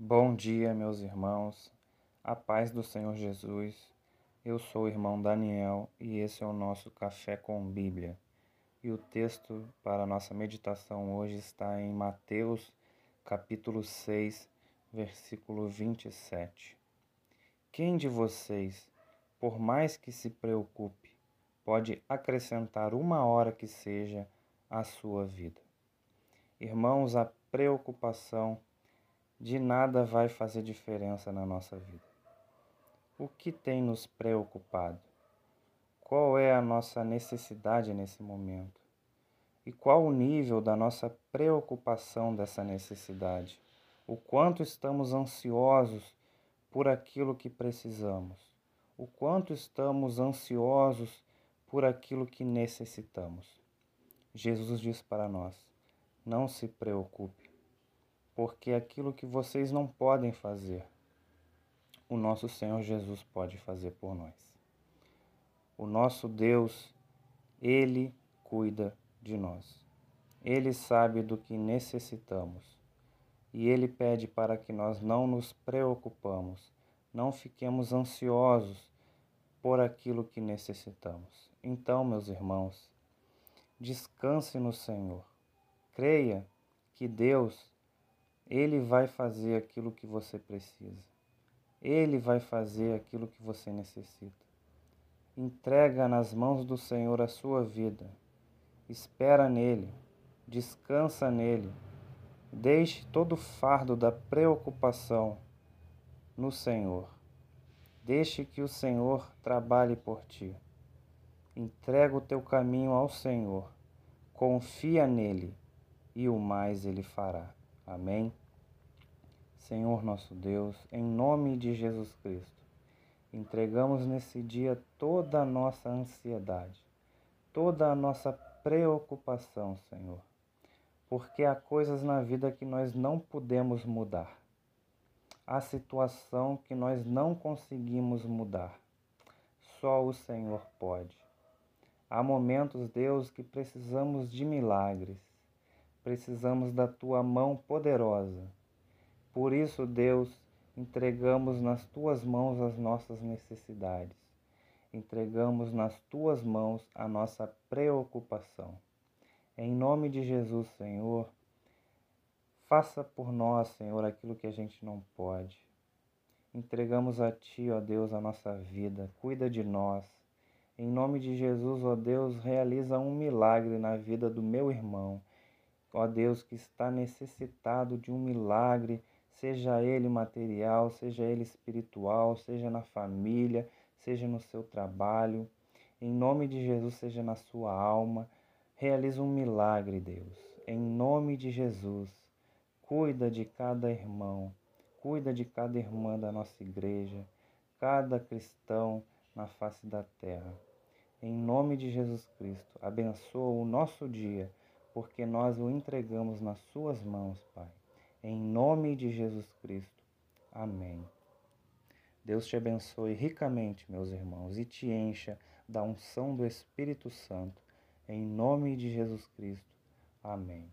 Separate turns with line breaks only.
Bom dia, meus irmãos. A paz do Senhor Jesus. Eu sou o irmão Daniel e esse é o nosso Café com Bíblia. E o texto para a nossa meditação hoje está em Mateus, capítulo 6, versículo 27. Quem de vocês, por mais que se preocupe, pode acrescentar uma hora que seja à sua vida? Irmãos, a preocupação de nada vai fazer diferença na nossa vida. O que tem nos preocupado? Qual é a nossa necessidade nesse momento? E qual o nível da nossa preocupação dessa necessidade? O quanto estamos ansiosos por aquilo que precisamos? O quanto estamos ansiosos por aquilo que necessitamos? Jesus diz para nós: não se preocupe porque aquilo que vocês não podem fazer, o nosso Senhor Jesus pode fazer por nós. O nosso Deus, Ele cuida de nós. Ele sabe do que necessitamos e Ele pede para que nós não nos preocupamos, não fiquemos ansiosos por aquilo que necessitamos. Então, meus irmãos, descanse no Senhor. Creia que Deus ele vai fazer aquilo que você precisa. Ele vai fazer aquilo que você necessita. Entrega nas mãos do Senhor a sua vida. Espera nele. Descansa nele. Deixe todo o fardo da preocupação no Senhor. Deixe que o Senhor trabalhe por ti. Entrega o teu caminho ao Senhor. Confia nele e o mais ele fará. Amém. Senhor nosso Deus, em nome de Jesus Cristo, entregamos nesse dia toda a nossa ansiedade, toda a nossa preocupação, Senhor, porque há coisas na vida que nós não podemos mudar, há situação que nós não conseguimos mudar, só o Senhor pode. Há momentos, Deus, que precisamos de milagres precisamos da tua mão poderosa. Por isso, Deus, entregamos nas tuas mãos as nossas necessidades. Entregamos nas tuas mãos a nossa preocupação. Em nome de Jesus, Senhor, faça por nós, Senhor, aquilo que a gente não pode. Entregamos a Ti, ó Deus, a nossa vida. Cuida de nós. Em nome de Jesus, ó Deus, realiza um milagre na vida do meu irmão Ó Deus, que está necessitado de um milagre, seja ele material, seja ele espiritual, seja na família, seja no seu trabalho. Em nome de Jesus, seja na sua alma. Realiza um milagre, Deus. Em nome de Jesus, cuida de cada irmão, cuida de cada irmã da nossa igreja, cada cristão na face da terra. Em nome de Jesus Cristo, abençoa o nosso dia porque nós o entregamos nas Suas mãos, Pai. Em nome de Jesus Cristo. Amém. Deus te abençoe ricamente, meus irmãos, e te encha da unção do Espírito Santo. Em nome de Jesus Cristo. Amém.